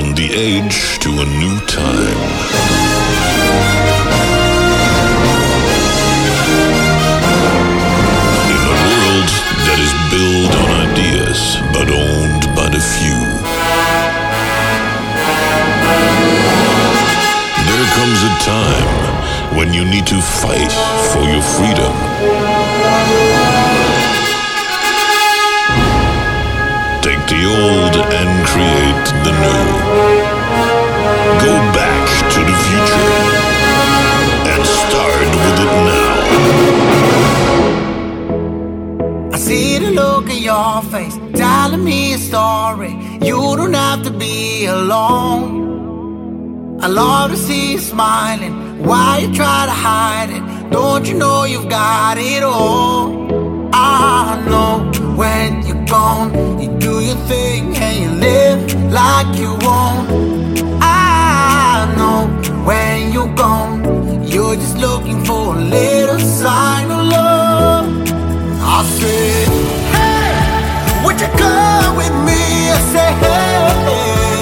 on the age to a new time. In a world that is built on ideas but owned by the few. There comes a time when you need to fight for your freedom. The old and create the new. Go back to the future and start with it now. I see the look in your face, telling me a story. You don't have to be alone. I love to see you smiling. Why you try to hide it? Don't you know you've got it all? I know when you're gone, do your thing and you live like you want. I know when you're gone, you're just looking for a little sign of love. I said, Hey, would you come with me? I said, hey,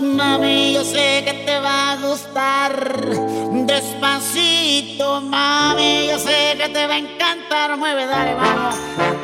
mami, yo sé que te va a gustar. Despacito, mami, yo sé que te va a encantar. Mueve, dale, vamos.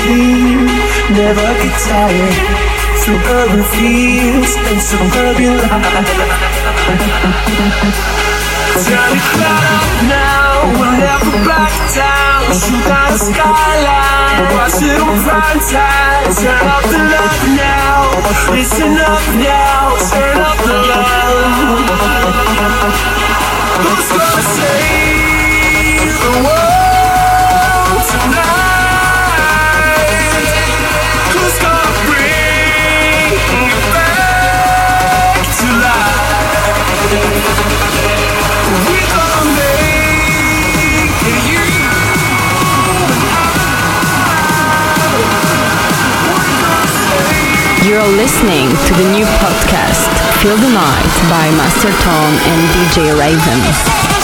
Sleep, never get tired. Through urban fields and suburban life. Turn it up now, we'll never back down. Shoot out the skyline, watch it on prime time. Turn up the love now, it's enough now. To the new podcast, Feel the Night by Master Tom and DJ Raven.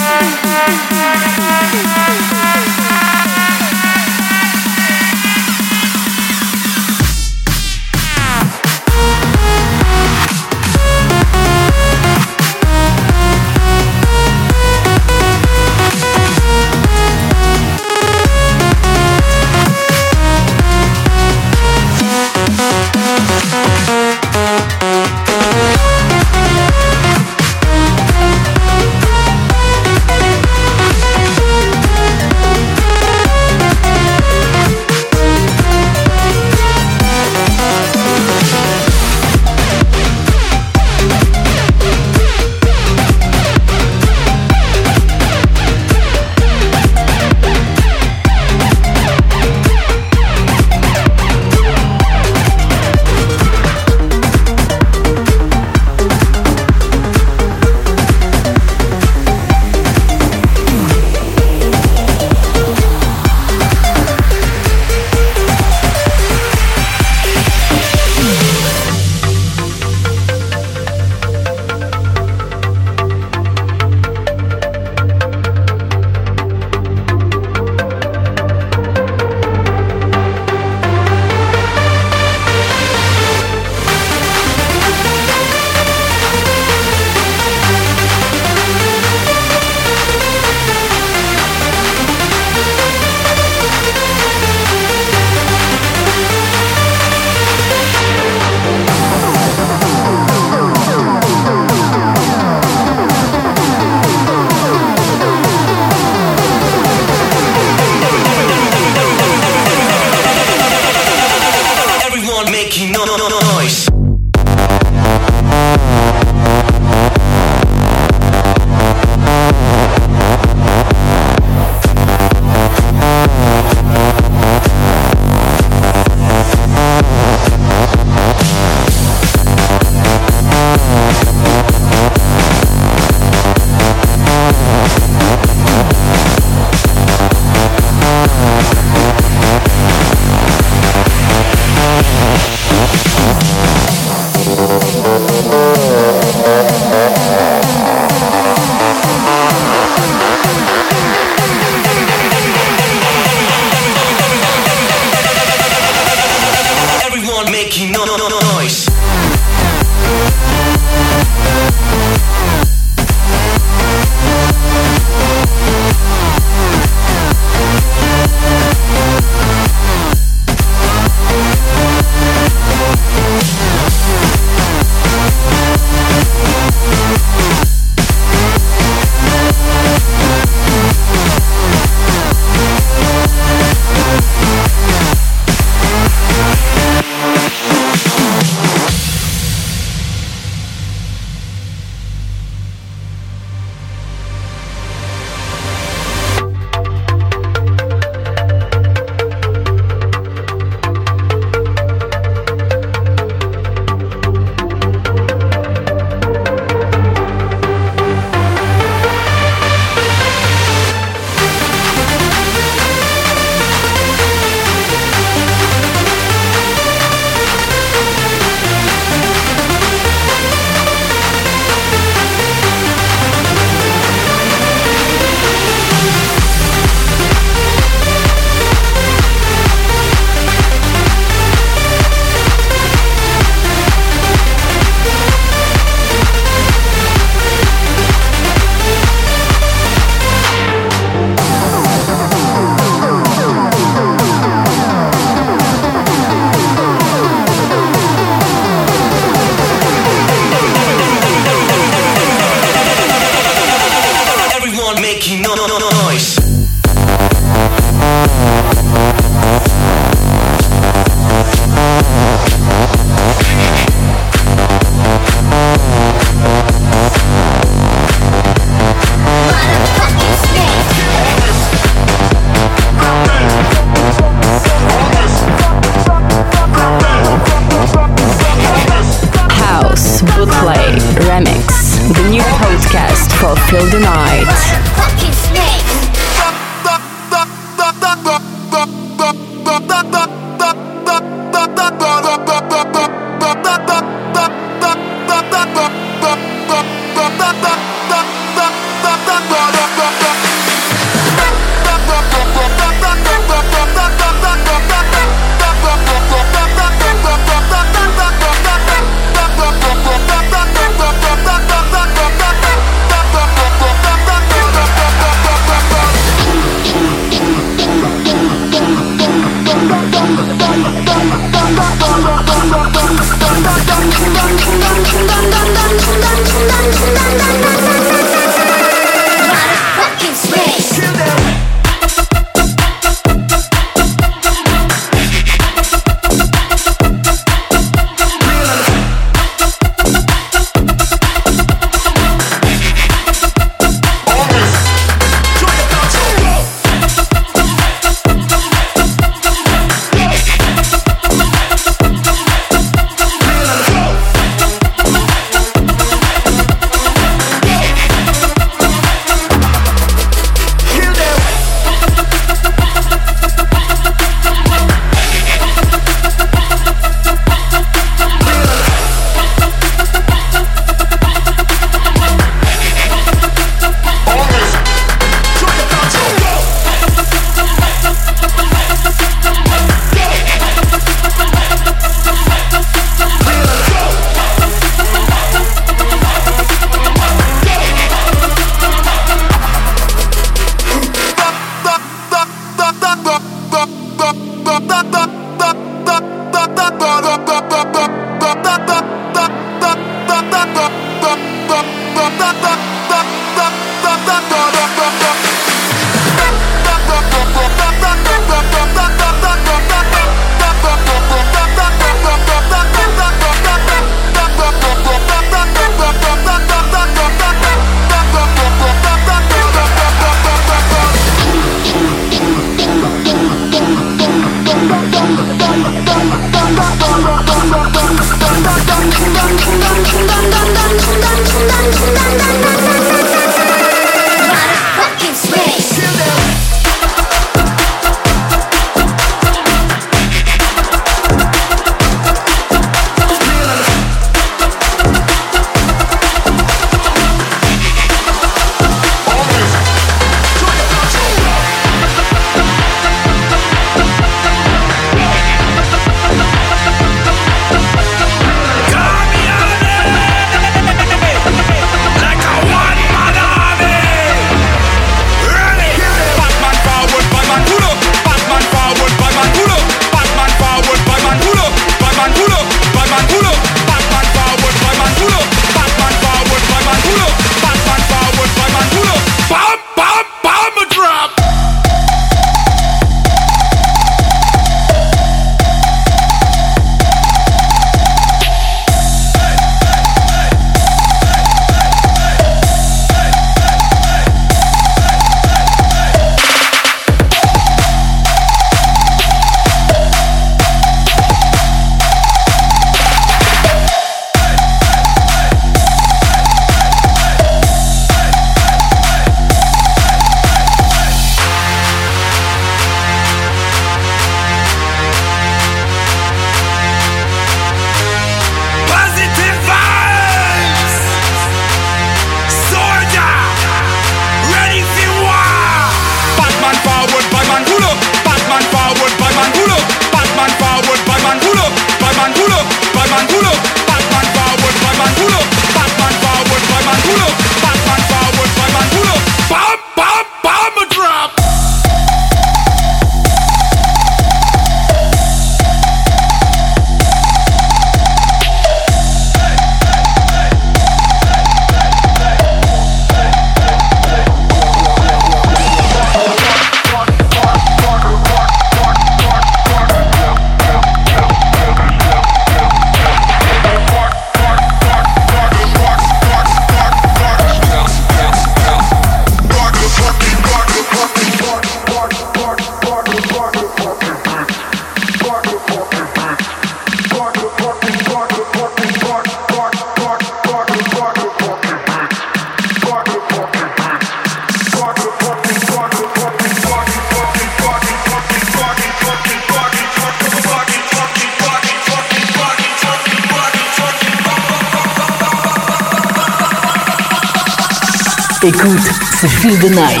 Écoute, c'est Feel the Night.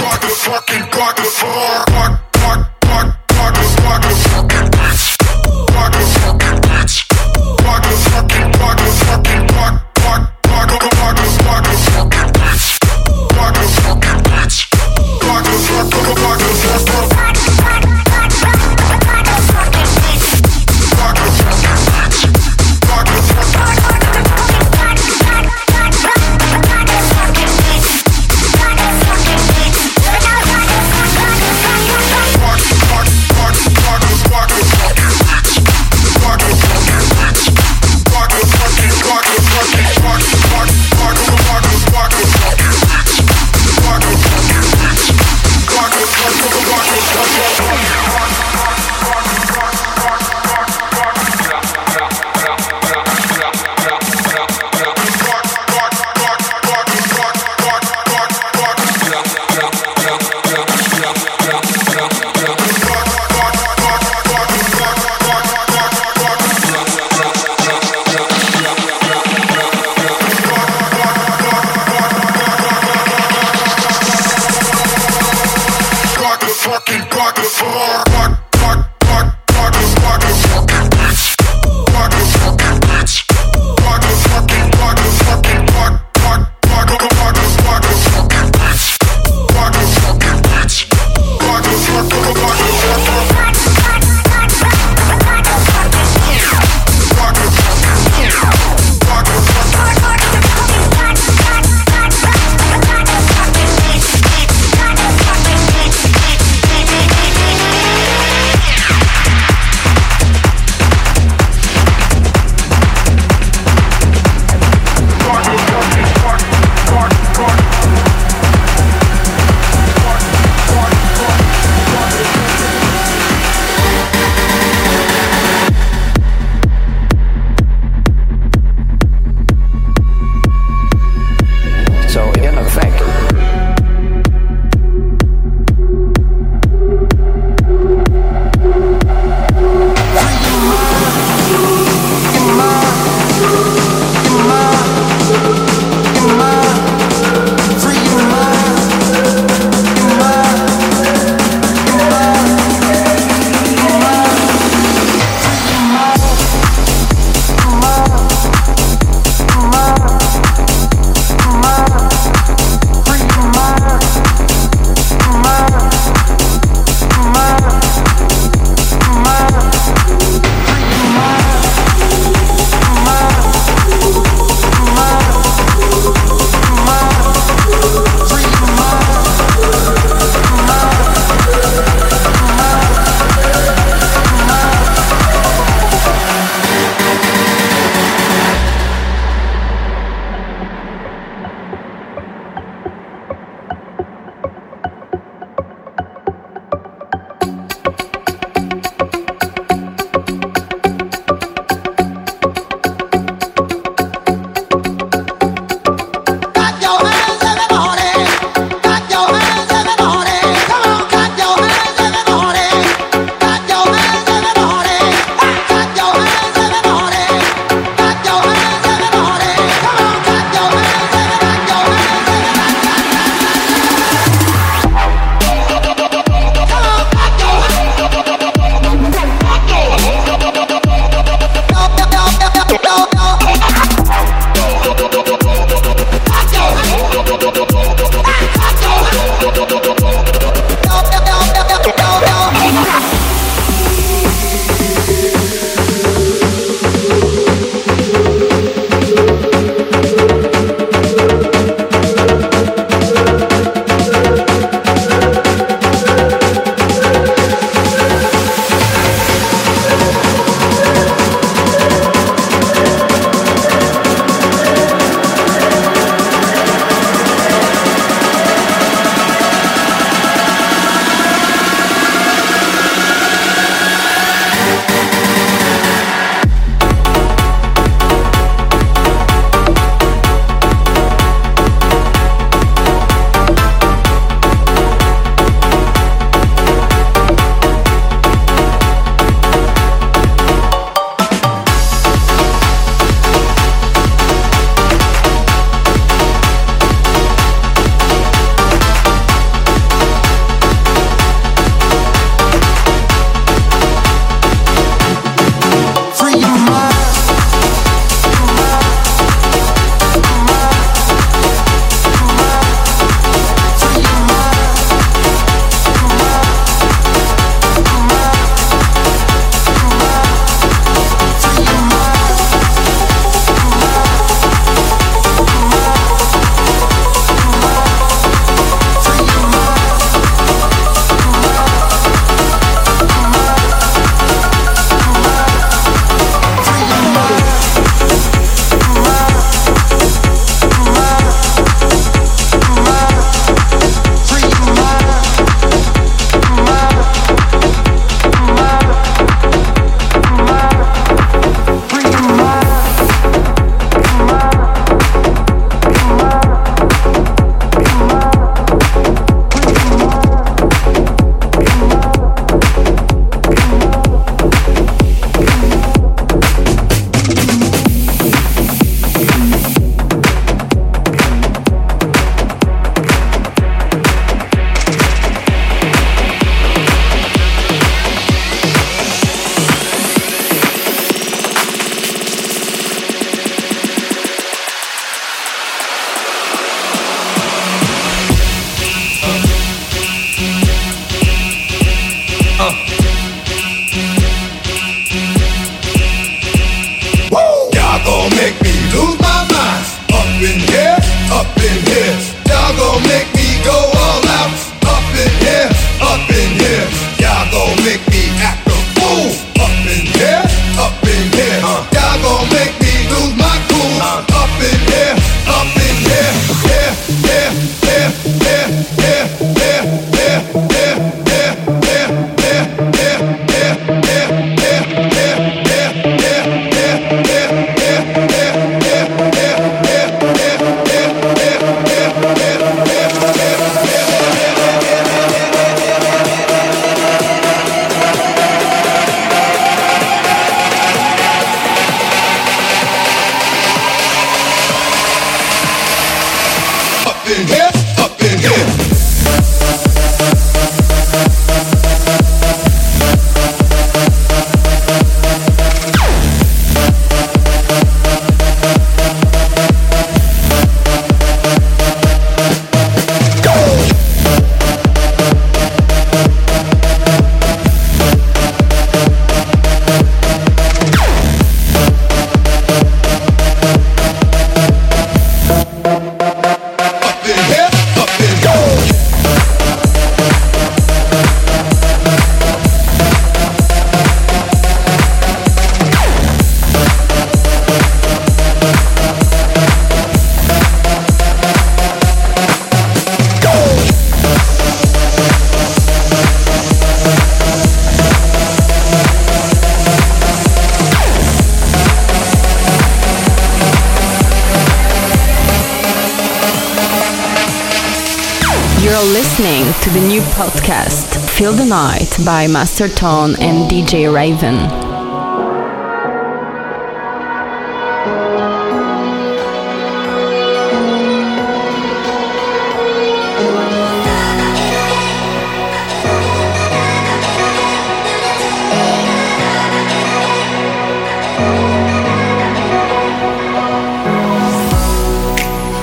By Master Tone and DJ Raven.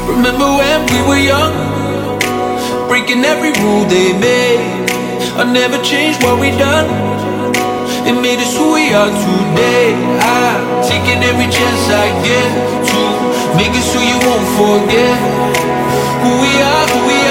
Remember when we were young, breaking every rule they made. I never changed what we done. It made us who we are today. I'm taking every chance I get to make us who you won't forget. Who we are, who we are.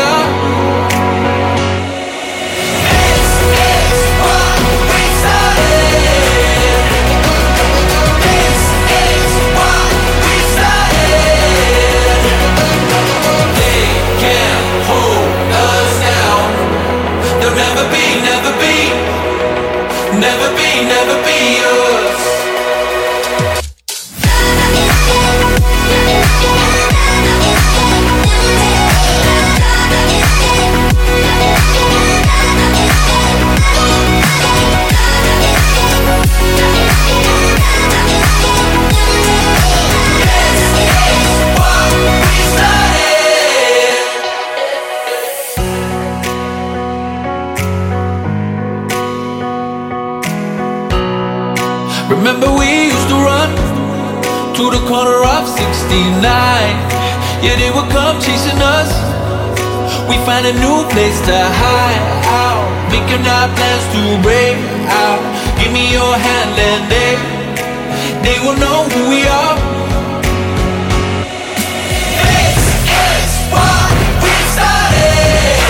Never be, never 69. Yeah, they would come chasing us. We find a new place to hide out, making our plans to break out. Give me your hand and they, they will know who we are. This is what we started.